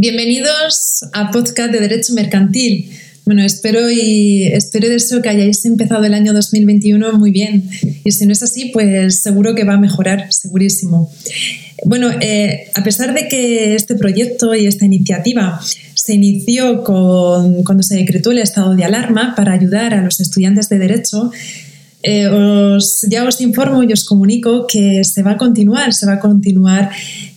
Bienvenidos a Podcast de Derecho Mercantil. Bueno, espero y espero de eso que hayáis empezado el año 2021 muy bien. Y si no es así, pues seguro que va a mejorar, segurísimo. Bueno, eh, a pesar de que este proyecto y esta iniciativa se inició con, cuando se decretó el estado de alarma para ayudar a los estudiantes de Derecho, eh, os, ya os informo y os comunico que se va a continuar, se va a continuar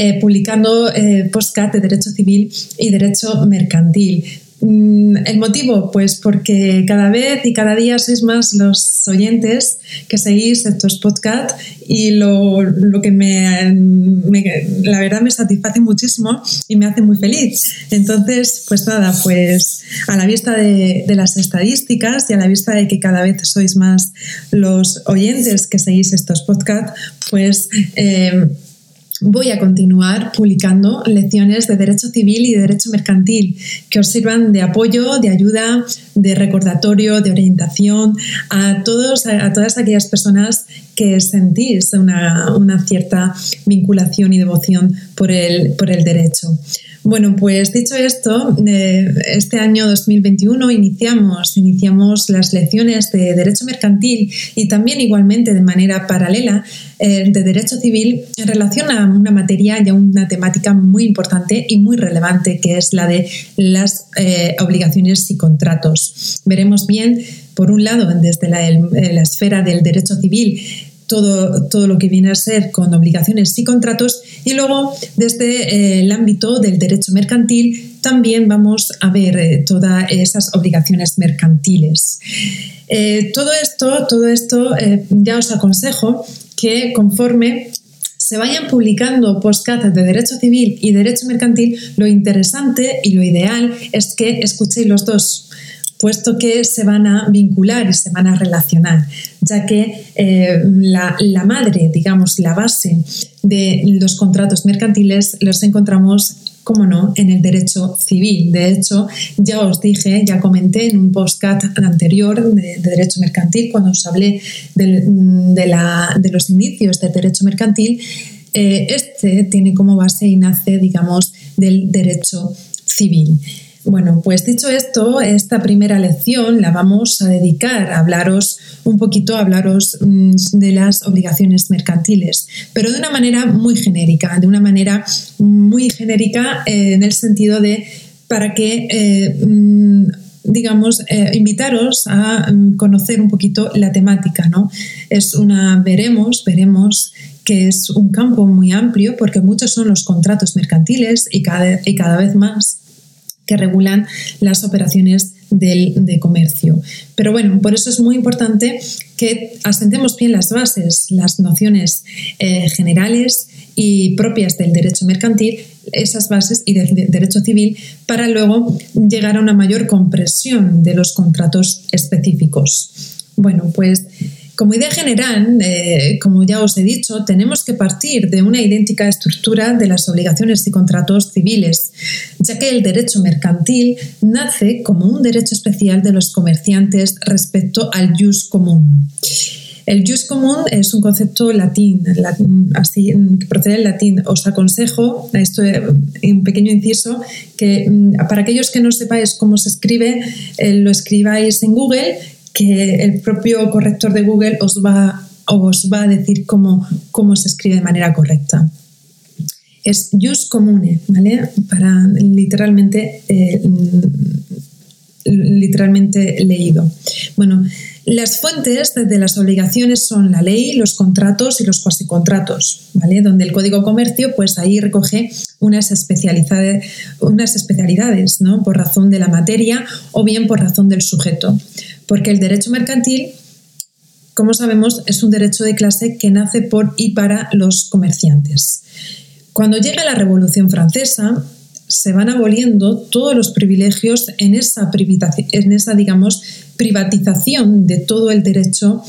eh, publicando eh, postcat de Derecho Civil y Derecho Mercantil. Mm, ¿El motivo? Pues porque cada vez y cada día sois más los oyentes que seguís estos podcasts y lo, que me, la verdad me satisface muchísimo y me hace muy feliz. Entonces, pues nada, pues a la vista de, las estadísticas y a la vista de que cada vez sois más los oyentes que seguís estos podcasts, pues... Eh, voy a continuar publicando lecciones de derecho civil y de derecho mercantil que os sirvan de apoyo, de ayuda, de recordatorio, de orientación a, todos, a todas aquellas personas que sentís una, una cierta vinculación y devoción por el, por el derecho. Bueno, pues dicho esto, eh, este año 2021 iniciamos, iniciamos las lecciones de Derecho Mercantil y también igualmente de manera paralela eh, de Derecho Civil en relación a una materia y a una temática muy importante y muy relevante que es la de las eh, obligaciones y contratos. Veremos bien, por un lado, desde la, la esfera del derecho civil, todo, todo lo que viene a ser con obligaciones y contratos. Y luego, desde eh, el ámbito del derecho mercantil, también vamos a ver eh, todas esas obligaciones mercantiles. Eh, todo esto, todo esto ya os aconsejo que conforme se vayan publicando postcatas de derecho civil y derecho mercantil, lo interesante y lo ideal es que escuchéis los dos puesto que se van a vincular y se van a relacionar, ya que eh, la, madre, digamos, la base de los contratos mercantiles los encontramos como no, en el derecho civil. De hecho, ya os dije, ya comenté en un postcat anterior de, derecho mercantil, cuando os hablé de, los inicios del derecho mercantil, eh, este tiene como base y nace, digamos, del derecho civil. Bueno, pues dicho esto, esta primera lección la vamos a dedicar a hablaros un poquito, a hablaros mm, de las obligaciones mercantiles, pero de una manera muy genérica, de una manera muy genérica eh, en el sentido de para que, eh, mm, digamos, eh, invitaros a mm, conocer un poquito la temática, ¿no? Es una, veremos, veremos que es un campo muy amplio porque muchos son los contratos mercantiles y cada, y cada vez más que regulan las operaciones del, de comercio. Pero bueno, por eso es muy importante que asentemos bien las bases, las nociones eh, generales y propias del derecho mercantil, esas bases y del derecho civil, para luego llegar a una mayor compresión de los contratos específicos. Bueno, pues como idea general, eh, como ya os he dicho, tenemos que partir de una idéntica estructura de las obligaciones y contratos civiles, ya que el derecho mercantil nace como un derecho especial de los comerciantes respecto al jus común. El jus común es un concepto latín, así, que procede del latín. Os aconsejo, esto un pequeño inciso, que mm, para aquellos que no sepáis cómo se escribe, eh, lo escribáis en Google que el propio corrector de Google os va, os va a decir cómo, cómo se escribe de manera correcta. Es jus comune, ¿vale? Para literalmente, eh, literalmente leído. Bueno, las fuentes de las obligaciones son la ley, los contratos y los cuasicontratos, ¿vale? Donde el Código Comercio, pues ahí recoge unas especialidades, unas especialidades, ¿no? Por razón de la materia o bien por razón del sujeto. Porque el derecho mercantil, como sabemos, es un derecho de clase que nace por y para los comerciantes. Cuando llega la Revolución Francesa, se van aboliendo todos los privilegios en esa, privatización de todo el derecho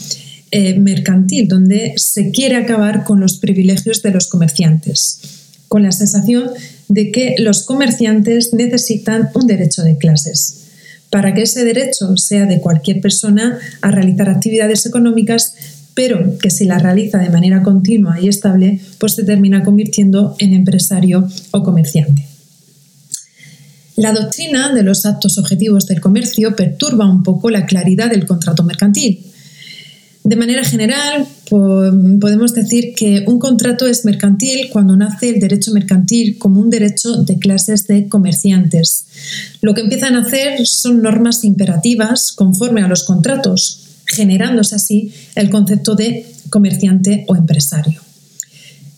eh, mercantil, donde se quiere acabar con los privilegios de los comerciantes, con la sensación de que los comerciantes necesitan un derecho de clases. Para que ese derecho sea de cualquier persona a realizar actividades económicas, pero que si la realiza de manera continua y estable, pues se termina convirtiendo en empresario o comerciante. La doctrina de los actos objetivos del comercio perturba un poco la claridad del contrato mercantil. De manera general, podemos decir que un contrato es mercantil cuando nace el derecho mercantil como un derecho de clases de comerciantes. Lo que empiezan a hacer son normas imperativas conforme a los contratos, generándose así el concepto de comerciante o empresario.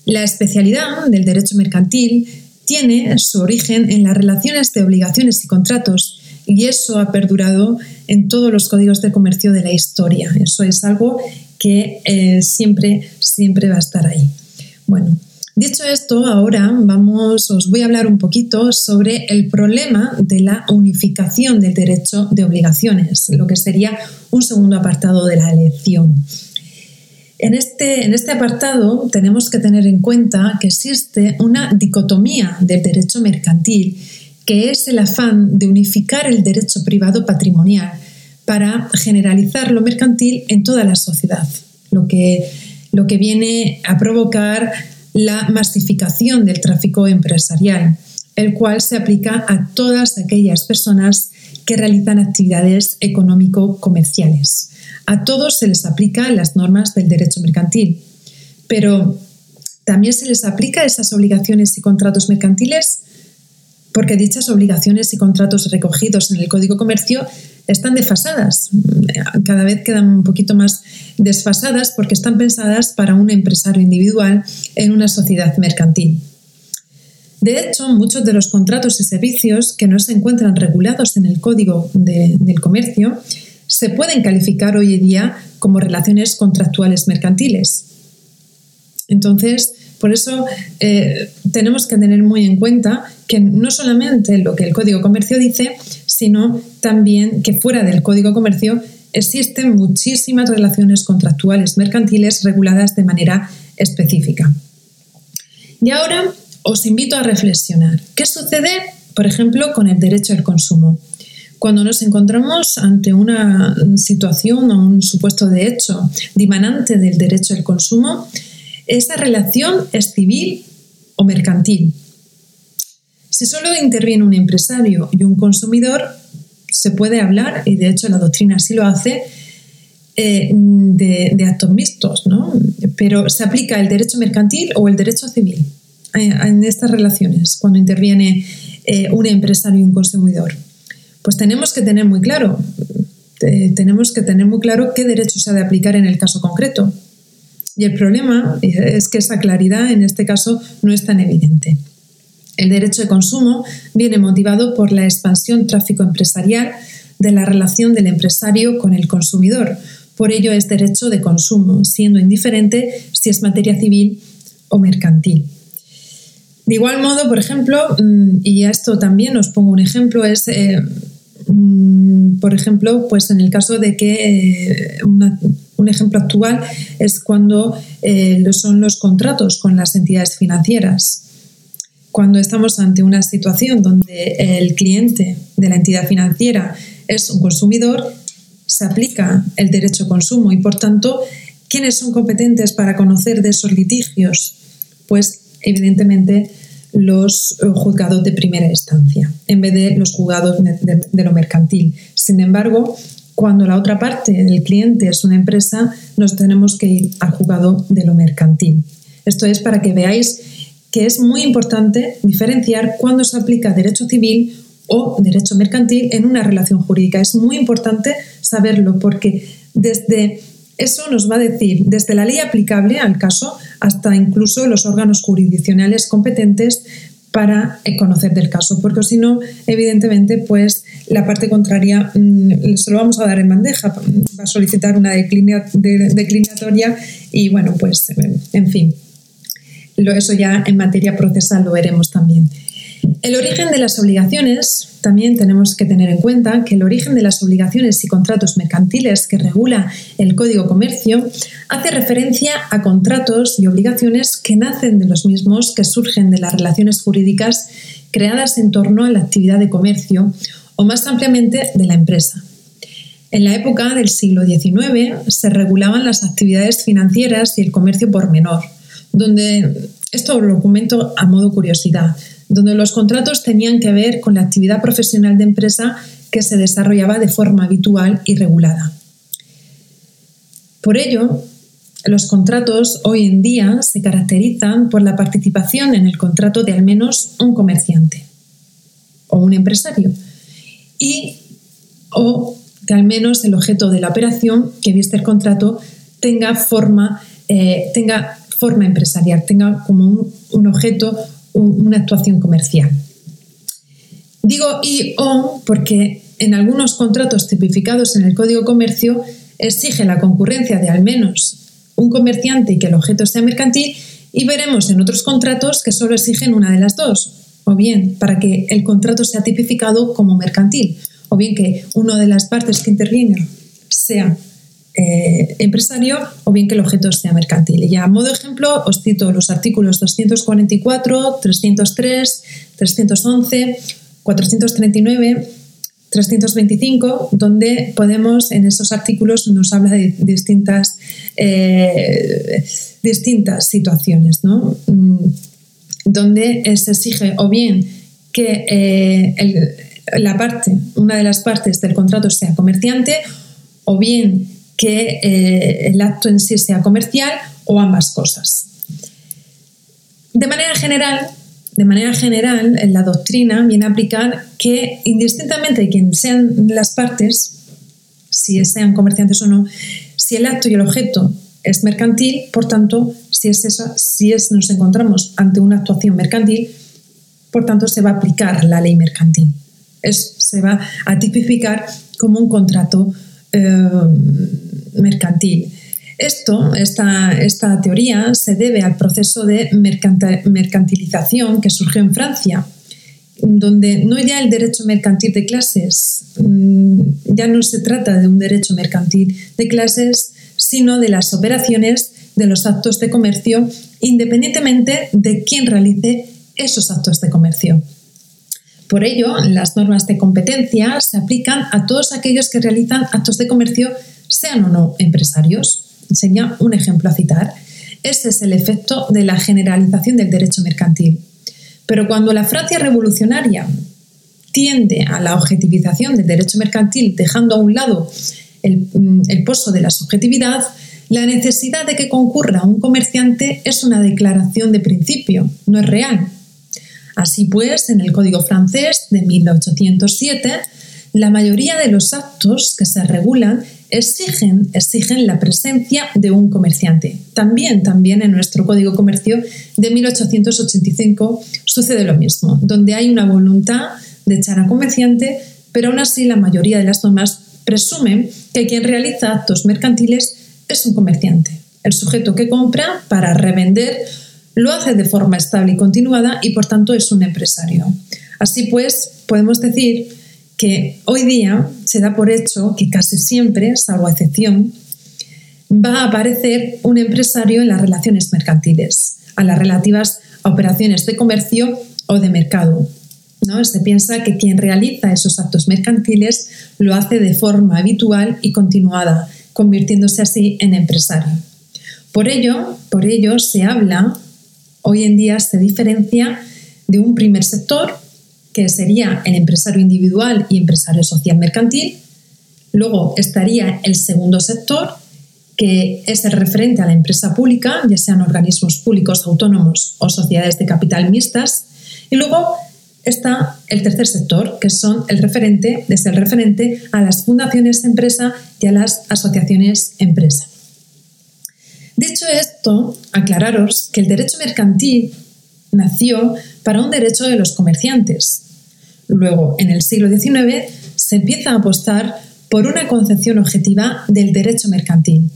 La especialidad del derecho mercantil tiene su origen en las relaciones de obligaciones y contratos y eso ha perdurado en todos los códigos de comercio de la historia. Eso es algo que eh, siempre, siempre va a estar ahí. Bueno, dicho esto, ahora vamos, os voy a hablar un poquito sobre el problema de la unificación del derecho de obligaciones, lo que sería un segundo apartado de la elección. En este, en este apartado tenemos que tener en cuenta que existe una dicotomía del derecho mercantil, que es el afán de unificar el derecho privado patrimonial para generalizar lo mercantil en toda la sociedad, lo que, lo que viene a provocar la masificación del tráfico empresarial, el cual se aplica a todas aquellas personas que realizan actividades económico-comerciales. A todos se les aplican las normas del derecho mercantil, pero también se les aplica esas obligaciones y contratos mercantiles porque dichas obligaciones y contratos recogidos en el Código Comercio están desfasadas, cada vez quedan un poquito más desfasadas porque están pensadas para un empresario individual en una sociedad mercantil. De hecho, muchos de los contratos y servicios que no se encuentran regulados en el Código del Comercio se pueden calificar hoy en día como relaciones contractuales mercantiles. Entonces, por eso eh, tenemos que tener muy en cuenta que no solamente lo que el Código Comercio dice, sino también que fuera del Código Comercio existen muchísimas relaciones contractuales mercantiles reguladas de manera específica. Y ahora os invito a reflexionar. ¿Qué sucede, por ejemplo, con el derecho al consumo? Cuando nos encontramos ante una situación o un supuesto de hecho dimanante del derecho al consumo, esa relación es civil o mercantil. Si solo interviene un empresario y un consumidor, se puede hablar, y de hecho la doctrina así lo hace, eh, de, actos mixtos, ¿no? Pero se aplica el derecho mercantil o el derecho civil eh, en estas relaciones, cuando interviene eh, un empresario y un consumidor. Pues tenemos que tener muy claro, tenemos que tener muy claro qué derecho se ha de aplicar en el caso concreto. Y el problema es que esa claridad en este caso no es tan evidente. El derecho de consumo viene motivado por la expansión tráfico empresarial de la relación del empresario con el consumidor. Por ello es derecho de consumo, siendo indiferente si es materia civil o mercantil. De igual modo, por ejemplo, mm, y a esto también os pongo un ejemplo, es eh, Mm, por ejemplo, pues en el caso de que eh, un ejemplo actual es cuando eh, son los contratos con las entidades financieras. Cuando estamos ante una situación donde el cliente de la entidad financiera es un consumidor, se aplica el derecho a consumo y, por tanto, ¿quiénes son competentes para conocer de esos litigios? Pues, evidentemente, los eh, juzgados de primera instancia, en vez de los juzgados de, lo mercantil. Sin embargo, cuando la otra parte del cliente es una empresa, nos tenemos que ir al juzgado de lo mercantil. Esto es para que veáis que es muy importante diferenciar cuándo se aplica derecho civil o derecho mercantil en una relación jurídica. Es muy importante saberlo porque desde eso nos va a decir desde la ley aplicable al caso hasta incluso los órganos jurisdiccionales competentes para eh, conocer del caso, porque si no, evidentemente, pues la parte contraria mm, se lo vamos a dar en bandeja, va a solicitar una declinatoria y bueno, pues en fin, eso ya en materia procesal lo veremos también. El origen de las obligaciones, también tenemos que tener en cuenta que el origen de las obligaciones y contratos mercantiles que regula el Código Comercio hace referencia a contratos y obligaciones que nacen de los mismos que surgen de las relaciones jurídicas creadas en torno a la actividad de comercio o más ampliamente de la empresa. En la época del siglo XIX se regulaban las actividades financieras y el comercio por menor, donde esto lo documento a modo curiosidad, donde los contratos tenían que ver con la actividad profesional de empresa que se desarrollaba de forma habitual y regulada. Por ello, los contratos hoy en día se caracterizan por la participación en el contrato de al menos un comerciante o un empresario y o que al menos el objeto de la operación que viste el contrato tenga forma, eh, tenga forma empresarial, tenga como un, objeto, una actuación comercial. Digo y o porque en algunos contratos tipificados en el Código Comercio exige la concurrencia de al menos un comerciante y que el objeto sea mercantil y veremos en otros contratos que solo exigen una de las dos, o bien para que el contrato sea tipificado como mercantil, o bien que una de las partes que intervienen sea eh, empresario o bien que el objeto sea mercantil. Y a modo de ejemplo os cito los artículos 244, 303, 311, 439 325, donde podemos, en esos artículos nos habla de distintas, eh, distintas situaciones, ¿no? Mm, donde se exige o bien que eh, la parte, una de las partes del contrato sea comerciante, o bien que eh, el acto en sí sea comercial, o ambas cosas. De manera general, de manera general, en la doctrina viene a aplicar que indistintamente de quién sean las partes, si sean comerciantes o no, si el acto y el objeto es mercantil, por tanto, si es esa, si es, nos encontramos ante una actuación mercantil, por tanto se va a aplicar la ley mercantil. Es, se va a tipificar como un contrato eh, mercantil. Esto, esta, esta teoría se debe al proceso de mercantilización que surgió en Francia, donde no ya el derecho mercantil de clases, mm, ya no se trata de un derecho mercantil de clases, sino de las operaciones de los actos de comercio, independientemente de quién realice esos actos de comercio. Por ello, las normas de competencia se aplican a todos aquellos que realizan actos de comercio, sean o no empresarios sería un ejemplo a citar. Ese es el efecto de la generalización del derecho mercantil. Pero cuando la Francia revolucionaria tiende a la objetivización del derecho mercantil, dejando a un lado el, mm, el pozo de la subjetividad, la necesidad de que concurra un comerciante es una declaración de principio, no es real. Así pues, en el Código francés de 1807, la mayoría de los actos que se regulan exigen, exigen la presencia de un comerciante. También, también en nuestro Código Comercio de 1885 sucede lo mismo, donde hay una voluntad de echar a comerciante, pero aún así la mayoría de las normas presumen que quien realiza actos mercantiles es un comerciante. El sujeto que compra para revender lo hace de forma estable y continuada y por tanto es un empresario. Así pues, podemos decir que hoy día se da por hecho que casi siempre, salvo excepción, va a aparecer un empresario en las relaciones mercantiles, a las relativas a operaciones de comercio o de mercado. ¿no? Se piensa que quien realiza esos actos mercantiles lo hace de forma habitual y continuada, convirtiéndose así en empresario. Por ello, por ello se habla, hoy en día se diferencia de un primer sector que sería el empresario individual y empresario social mercantil. Luego estaría el segundo sector, que es el referente a la empresa pública, ya sean organismos públicos autónomos o sociedades de capital mixtas. Y luego está el tercer sector, que son el referente, es el referente a las fundaciones empresa y a las asociaciones empresa. Dicho esto, aclararos que el derecho mercantil nació para un derecho de los comerciantes. Luego, en el siglo XIX, se empieza a apostar por una concepción objetiva del derecho mercantil.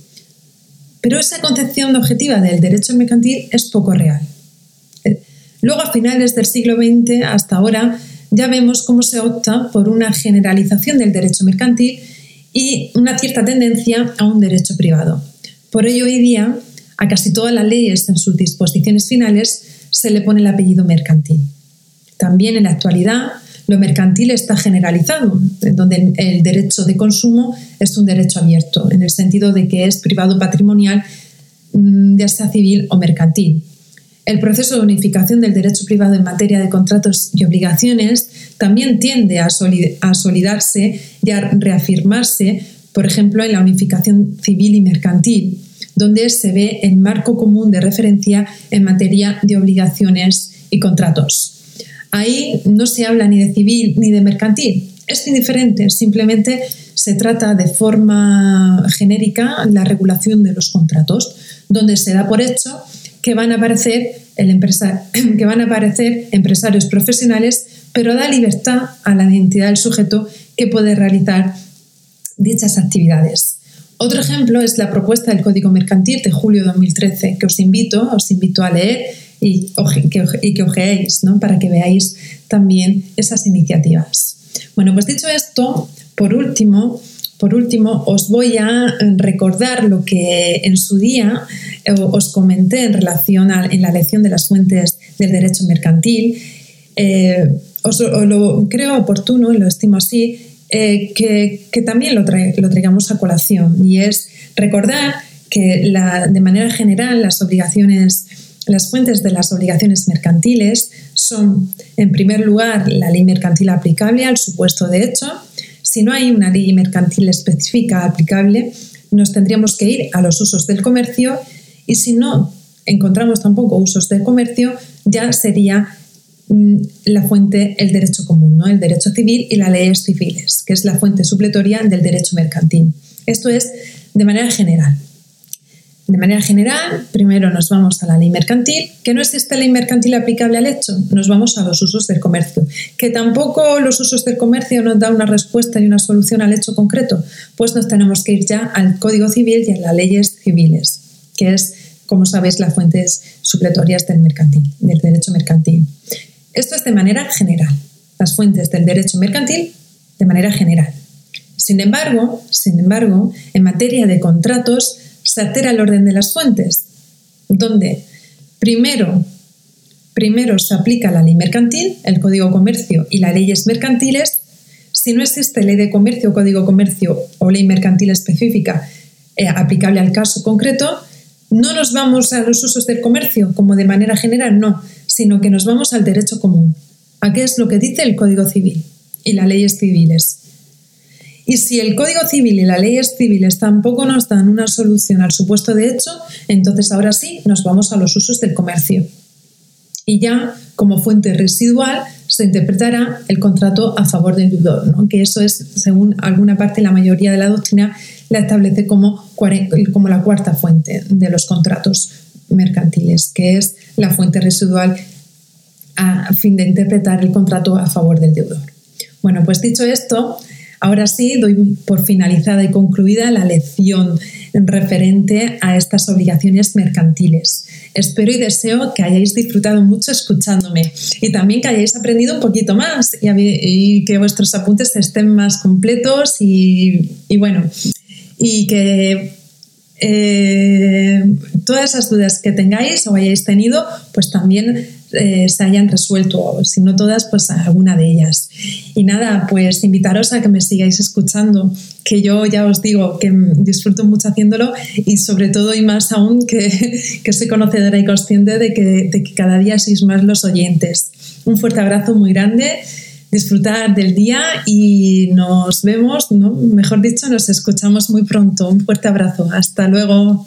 Pero esa concepción objetiva del derecho mercantil es poco real. Luego, a finales del siglo XX hasta ahora, ya vemos cómo se opta por una generalización del derecho mercantil y una cierta tendencia a un derecho privado. Por ello, hoy día, a casi todas las leyes en sus disposiciones finales se le pone el apellido mercantil. También en la actualidad lo mercantil está generalizado, donde el derecho de consumo es un derecho abierto, en el sentido de que es privado patrimonial, mm, ya sea civil o mercantil. El proceso de unificación del derecho privado en materia de contratos y obligaciones también tiende a, solidarse y a reafirmarse, por ejemplo, en la unificación civil y mercantil, donde se ve el marco común de referencia en materia de obligaciones y contratos. Ahí no se habla ni de civil ni de mercantil, es indiferente, simplemente se trata de forma genérica la regulación de los contratos, donde se da por hecho que van a aparecer, que van a aparecer empresarios profesionales, pero da libertad a la entidad del sujeto que puede realizar dichas actividades. Otro ejemplo es la propuesta del Código Mercantil de julio de 2013, que os invito, os invito a leer y, que, y ojeéis, ¿no? para que veáis también esas iniciativas. Bueno, pues dicho esto, por último, por último, os voy a recordar lo que en su día eh, os comenté en relación a en la lección de las fuentes del derecho mercantil. Eh, os, lo creo oportuno y lo estimo así, eh, que, también lo, lo, traigamos a colación. Y es recordar que la, de manera general las obligaciones, las fuentes de las obligaciones mercantiles son, en primer lugar, la ley mercantil aplicable al supuesto de hecho, si no hay una ley mercantil específica aplicable, nos tendríamos que ir a los usos del comercio y si no encontramos tampoco usos del comercio, ya sería la fuente el derecho común, ¿no? el derecho civil y las leyes civiles, que es la fuente supletoria del derecho mercantil. Esto es de manera general. De manera general, primero nos vamos a la ley mercantil, que no existe ley mercantil aplicable al hecho, nos vamos a los usos del comercio, que tampoco los usos del comercio nos dan una respuesta y una solución al hecho concreto, pues nos tenemos que ir ya al Código Civil y a las leyes civiles, que es, como sabéis, las fuentes supletorias del, mercantil, del derecho mercantil. Esto es de manera general, las fuentes del derecho mercantil de manera general. Sin embargo, sin embargo, en materia de contratos, se altera el orden de las fuentes, donde primero, primero se aplica la ley mercantil, el Código Comercio y las leyes mercantiles. Si no existe ley de comercio, código comercio o ley mercantil específica eh, aplicable al caso concreto, no nos vamos a los usos del comercio como de manera general, no, sino que nos vamos al derecho común. ¿A qué es lo que dice el Código Civil y las leyes civiles? Y si el Código Civil y las leyes civiles tampoco nos dan una solución al supuesto de hecho, entonces ahora sí nos vamos a los usos del comercio. Y ya como fuente residual se interpretará el contrato a favor del deudor, ¿no? que eso es, según alguna parte, la mayoría de la doctrina la establece como, como la cuarta fuente de los contratos mercantiles, que es la fuente residual a fin de interpretar el contrato a favor del deudor. Bueno, pues dicho esto, Ahora sí, doy por finalizada y concluida la lección referente a estas obligaciones mercantiles. Espero y deseo que hayáis disfrutado mucho escuchándome y también que hayáis aprendido un poquito más y, que vuestros apuntes estén más completos y, bueno, y que eh, todas esas dudas que tengáis o hayáis tenido, pues también eh, se hayan resuelto, si no todas, pues alguna de ellas. Y nada, pues invitaros a que me sigáis escuchando, que yo ya os digo que disfruto mucho haciéndolo y sobre todo y más aún que, que soy conocedora y consciente de que, de que cada día sois más los oyentes. Un fuerte abrazo muy grande disfrutar del día y nos vemos, ¿no? mejor dicho, nos escuchamos muy pronto. Un fuerte abrazo. Hasta luego.